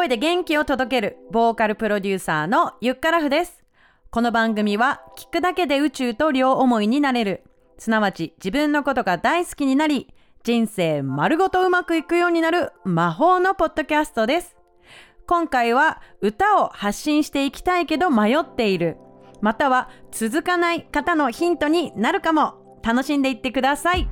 声で元気を届けるボーカルプロデューサーのゆっからふです。この番組は聞くだけで宇宙と両思いになれる。すなわち自分のことが大好きになり、人生丸ごとうまくいくようになる魔法のポッドキャストです。今回は歌を発信していきたいけど迷っている。または続かない方のヒントになるかも。楽しんでいってください。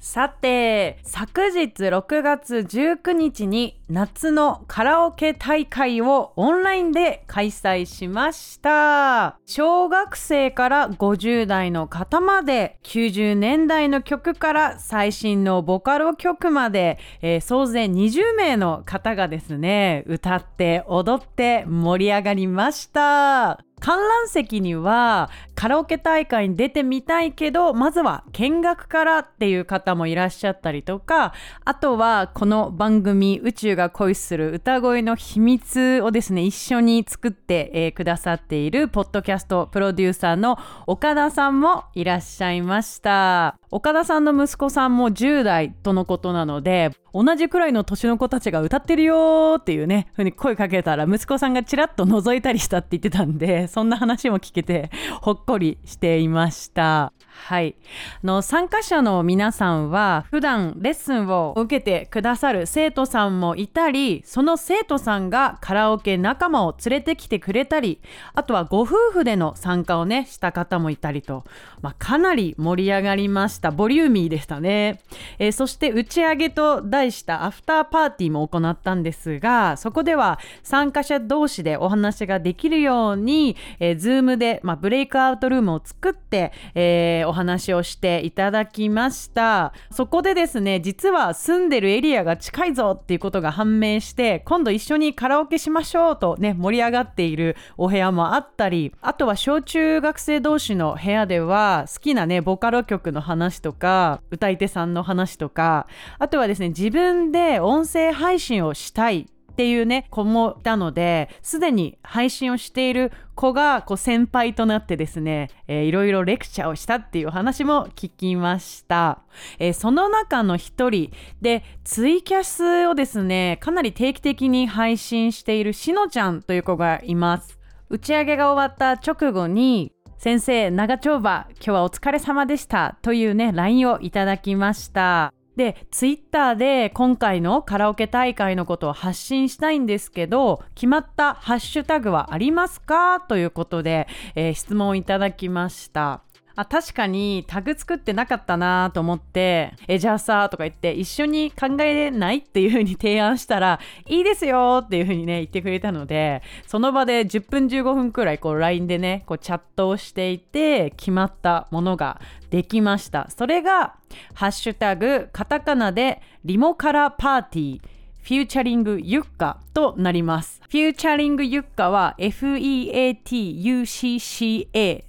さて、昨日6月19日に夏のカラオケ大会をオンラインで開催しました。小学生から50代の方まで、90年代の曲から最新のボカロ曲まで、えー総勢20名の方がですね、歌って踊って盛り上がりました。観覧席にはカラオケ大会に出てみたいけどまずは見学からっていう方もいらっしゃったりとかあとはこの番組宇宙が恋する歌声の秘密をですね一緒に作って、えーくださっているポッドキャストプロデューサーの岡田さんもいらっしゃいました。岡田さんの息子さんも10代とのことなので同じくらいの年の子たちが歌ってるよっていうねふうに声かけたら息子さんがちらっと覗いたりしたって言ってたんでそんな話も聞けてほっこりしていました。はい。の参加者の皆さんは普段レッスンを受けてくださる生徒さんもいたりその生徒さんがカラオケ仲間を連れてきてくれたりあとはご夫婦での参加をねした方もいたりと、まあ、かなり盛り上がりました。したボリューミーでしたね、えーそして打ち上げと題したアフターパーティーも行ったんですがそこでは参加者同士でお話ができるように、えー、Zoom で、まあ、ブレイクアウトルームを作って、えーお話をしていただきました。そこでですね実は住んでるエリアが近いぞっていうことが判明して今度一緒にカラオケしましょうとね盛り上がっているお部屋もあったりあとは小中学生同士の部屋では好きなねボカロ曲の話とか歌い手さんの話とかあとはですね自分で音声配信をしたいっていうね子もいたのですでに配信をしている子がこう先輩となってですね、えーいろいろレクチャーをしたっていう話も聞きました、えーその中の一人でツイキャスをですねかなり定期的に配信しているしのちゃんという子がいます。打ち上げが終わった直後に先生長丁場今日はお疲れ様でしたというね LINE をいただきました。でツイッターで今回のカラオケ大会のことを発信したいんですけど決まったハッシュタグはありますか？ということで、えー質問をいただきました。あ確かにタグ作ってなかったなと思ってえじゃあさとか言って一緒に考えれないっていう風に提案したらいいですよっていう風にね言ってくれたのでその場で10分15分くらいこう LINE でねこうチャットをしていて決まったものができました。それがハッシュタグカタカナでリモカラパーティーフューチャリングユッカとなります。フューチャリングユッカは FEATUCCA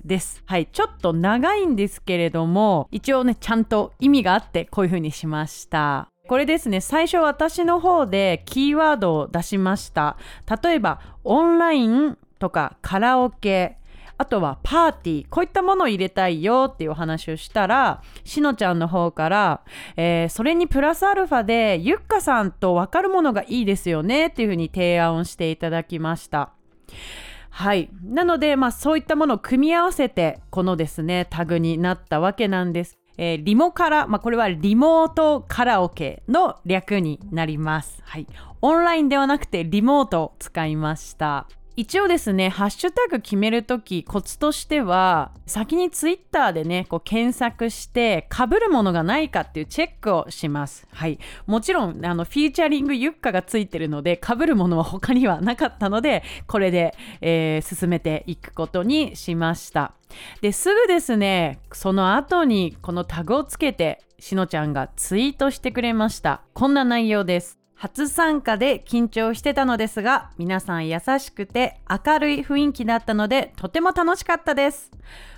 です。はい。ちょっと長いんですけれども、一応ね、ちゃんと意味があってこういう風にしました。これですね、最初私の方でキーワードを出しました。例えば、オンラインとかカラオケ、あとはパーティー、こういったものを入れたいよっていうお話をしたら、しのちゃんの方から、えーそれにプラスアルファで、ゆっかさんと分かるものがいいですよねっていうふうに提案をしていただきました。はい。なので、まあそういったものを組み合わせて、このですね、タグになったわけなんです。えーリモカラ、まあこれはリモートカラオケの略になります。はい。オンラインではなくてリモートを使いました。一応ですね、ハッシュタグ決めるとき、コツとしては、先にツイッターでね、こう検索して、被るものがないかっていうチェックをします。はい。もちろん、あの、フィーチャリングユッカがついてるので、被るものは他にはなかったので、これで、えー進めていくことにしました。で、すぐですね、その後にこのタグをつけて、しのちゃんがツイートしてくれました。こんな内容です。初参加で緊張してたのですが、皆さん優しくて明るい雰囲気だったので、とても楽しかったです。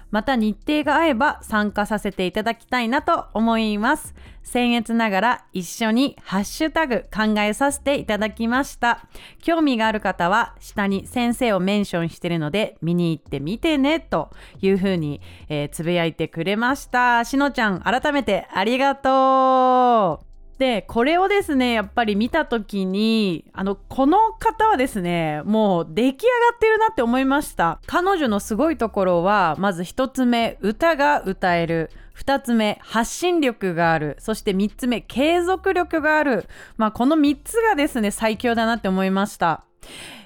また日程が合えば参加させていただきたいなと思います。僭越ながら一緒にハッシュタグ考えさせていただきました。興味がある方は下に先生をメンションしてるので見に行ってみてねというふうに、えつぶやいてくれました。しのちゃん改めてありがとうでこれをですねやっぱり見た時にあのこの方はですねもう出来上がってるなって思いました。彼女のすごいところはまず1つ目歌が歌える。2つ目発信力がある。そして3つ目継続力がある。まあこの3つがですね最強だなって思いました。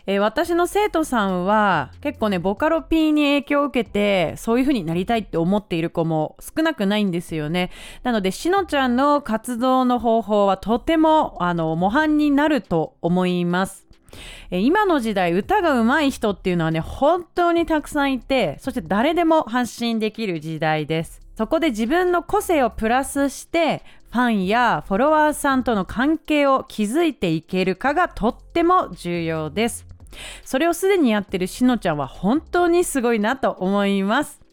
えー、私の生徒さんは結構ねボカロ P に影響を受けてそういう風になりたいって思っている子も少なくないんですよね。なのでしのちゃんの活動の方法はとてもあの模範になると思います。今の時代歌が上手い人っていうのはね本当にたくさんいてそして誰でも発信できる時代です。そこで自分の個性をプラスしてファンやフォロワーさんとの関係を築いていけるかがとっても重要です。それをすでにやってるしのちゃんは本当にすごいなと思います。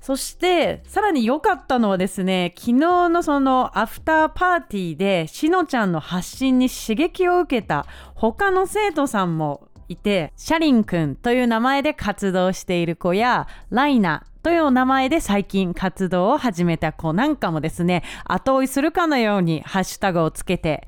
そしてさらに良かったのはですね昨日のそのアフターパーティーでしのちゃんの発信に刺激を受けた他の生徒さんもいてシャリンくんという名前で活動している子やライナという名前で最近活動を始めた子なんかもですね後追いするかのようにハッシュタグをつけて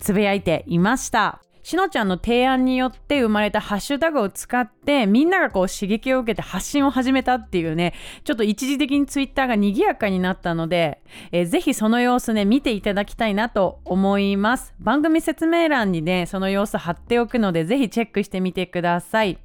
つぶやいていました。しのちゃんの提案によって生まれたハッシュタグを使ってみんながこう刺激を受けて発信を始めたっていうねちょっと一時的にツイッターが賑やかになったので、えー、ぜひその様子ね見ていただきたいなと思います。番組説明欄にねその様子貼っておくのでぜひチェックしてみてください。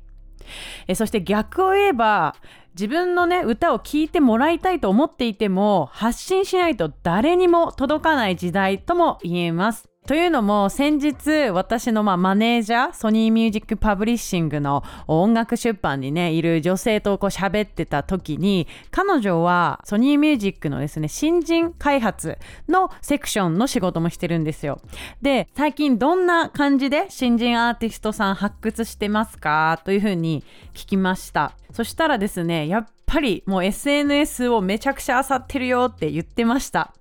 えそして逆を言えば自分のね歌を聴いてもらいたいと思っていても発信しないと誰にも届かない時代とも言えます。というのも先日私のまあマネージャーソニーミュージックパブリッシングの音楽出版にねいる女性とこう喋ってた時に彼女はソニーミュージックのですね新人開発のセクションの仕事もしてるんですよ。で最近どんな感じで新人アーティストさん発掘してますかというふうに聞きました。そしたらですねやっぱりもう SNS をめちゃくちゃ漁ってるよって言ってました。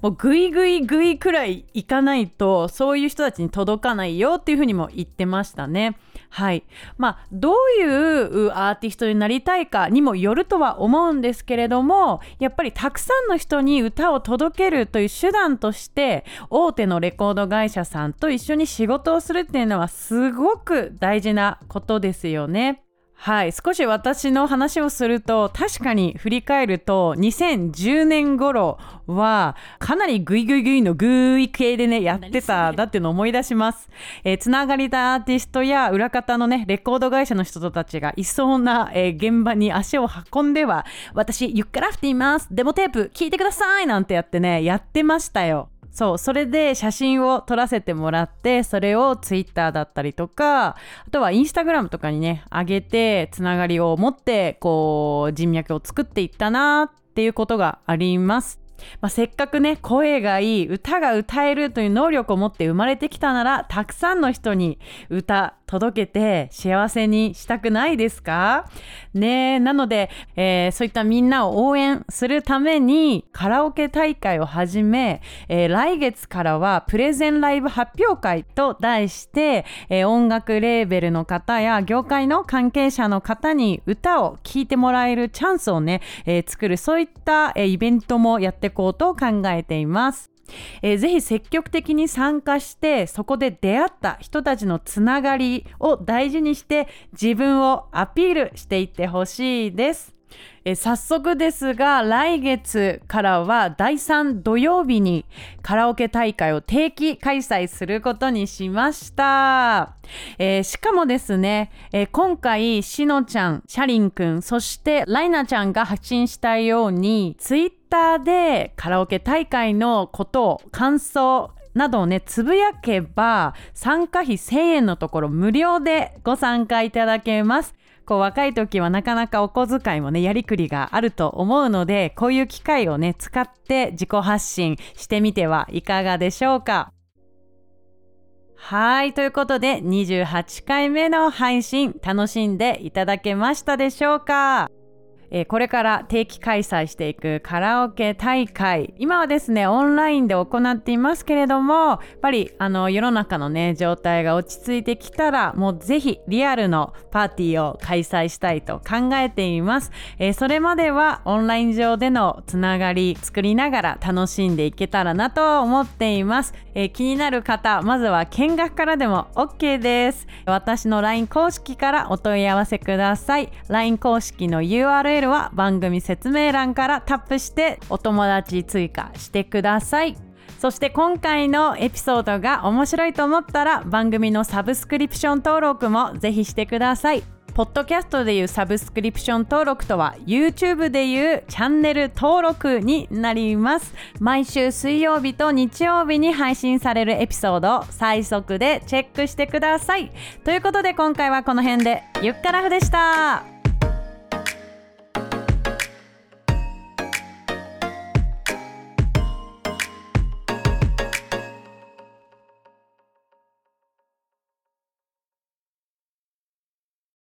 もうグイグイグイくらいいかないとそういう人たちに届かないよっていうふうにも言ってましたね。はい。まあどういうアーティストになりたいかにもよるとは思うんですけれどもやっぱりたくさんの人に歌を届けるという手段として大手のレコード会社さんと一緒に仕事をするっていうのはすごく大事なことですよね。はい、少し私の話をすると確かに振り返ると2010年頃はかなりグイグイグイのグイ系でねやってただっていうのを思い出します、えー、つながりたアーティストや裏方のねレコード会社の人たちがいそうな、えー、現場に足を運んでは私ゆっからふています。デモテープ聞いてください。なんてやってねやってましたよ。そうそれで写真を撮らせてもらってそれをツイッターだったりとかあとはインスタグラムとかにね上げてつながりを持ってこう人脈を作っていったなっていうことがあります。まあ、せっかくね声がいい歌が歌えるという能力を持って生まれてきたならたくさんの人に歌届けて幸せにしたくないですか？ねなので、えー、そういったみんなを応援するためにカラオケ大会をはじめ、えー、来月からはプレゼンライブ発表会と題して、えー、音楽レーベルの方や業界の関係者の方に歌を聴いてもらえるチャンスをね、え作るそういった、えイベントもやっていこうと考えています。えー、ぜひ積極的に参加してそこで出会った人たちのつながりを大事にして自分をアピールしていってほしいです。え早速ですが来月からは第3土曜日にカラオケ大会を定期開催することにしました、えー、しかもですね、えー、今回しのちゃんシャリンくんそしてライナちゃんが発信したようにツイッターでカラオケ大会のことを感想などをねつぶやけば参加費1000円のところ無料でご参加いただけますこう若い時はなかなかお小遣いもねやりくりがあると思うのでこういう機会をね使って自己発信してみてはいかがでしょうかはい。ということで、28回目の配信、楽しんでいただけましたでしょうか？えーこれから定期開催していくカラオケ大会。今はですねオンラインで行っていますけれどもやっぱりあの世の中のね状態が落ち着いてきたらもうぜひリアルのパーティーを開催したいと考えています、えーそれまではオンライン上でのつながり作りながら楽しんでいけたらなと思っています、えー気になる方まずは見学からでも OK です。私の LINE 公式からお問い合わせください。LINE 公式の URL は番組説明欄からタップしてお友達追加してください。そして今回のエピソードが面白いと思ったら番組のサブスクリプション登録もぜひしてください。ポッドキャストでいうサブスクリプション登録とは YouTube でいうチャンネル登録になります。毎週水曜日と日曜日に配信されるエピソードを最速でチェックしてください。ということで今回はこの辺で。ゆっからふでした。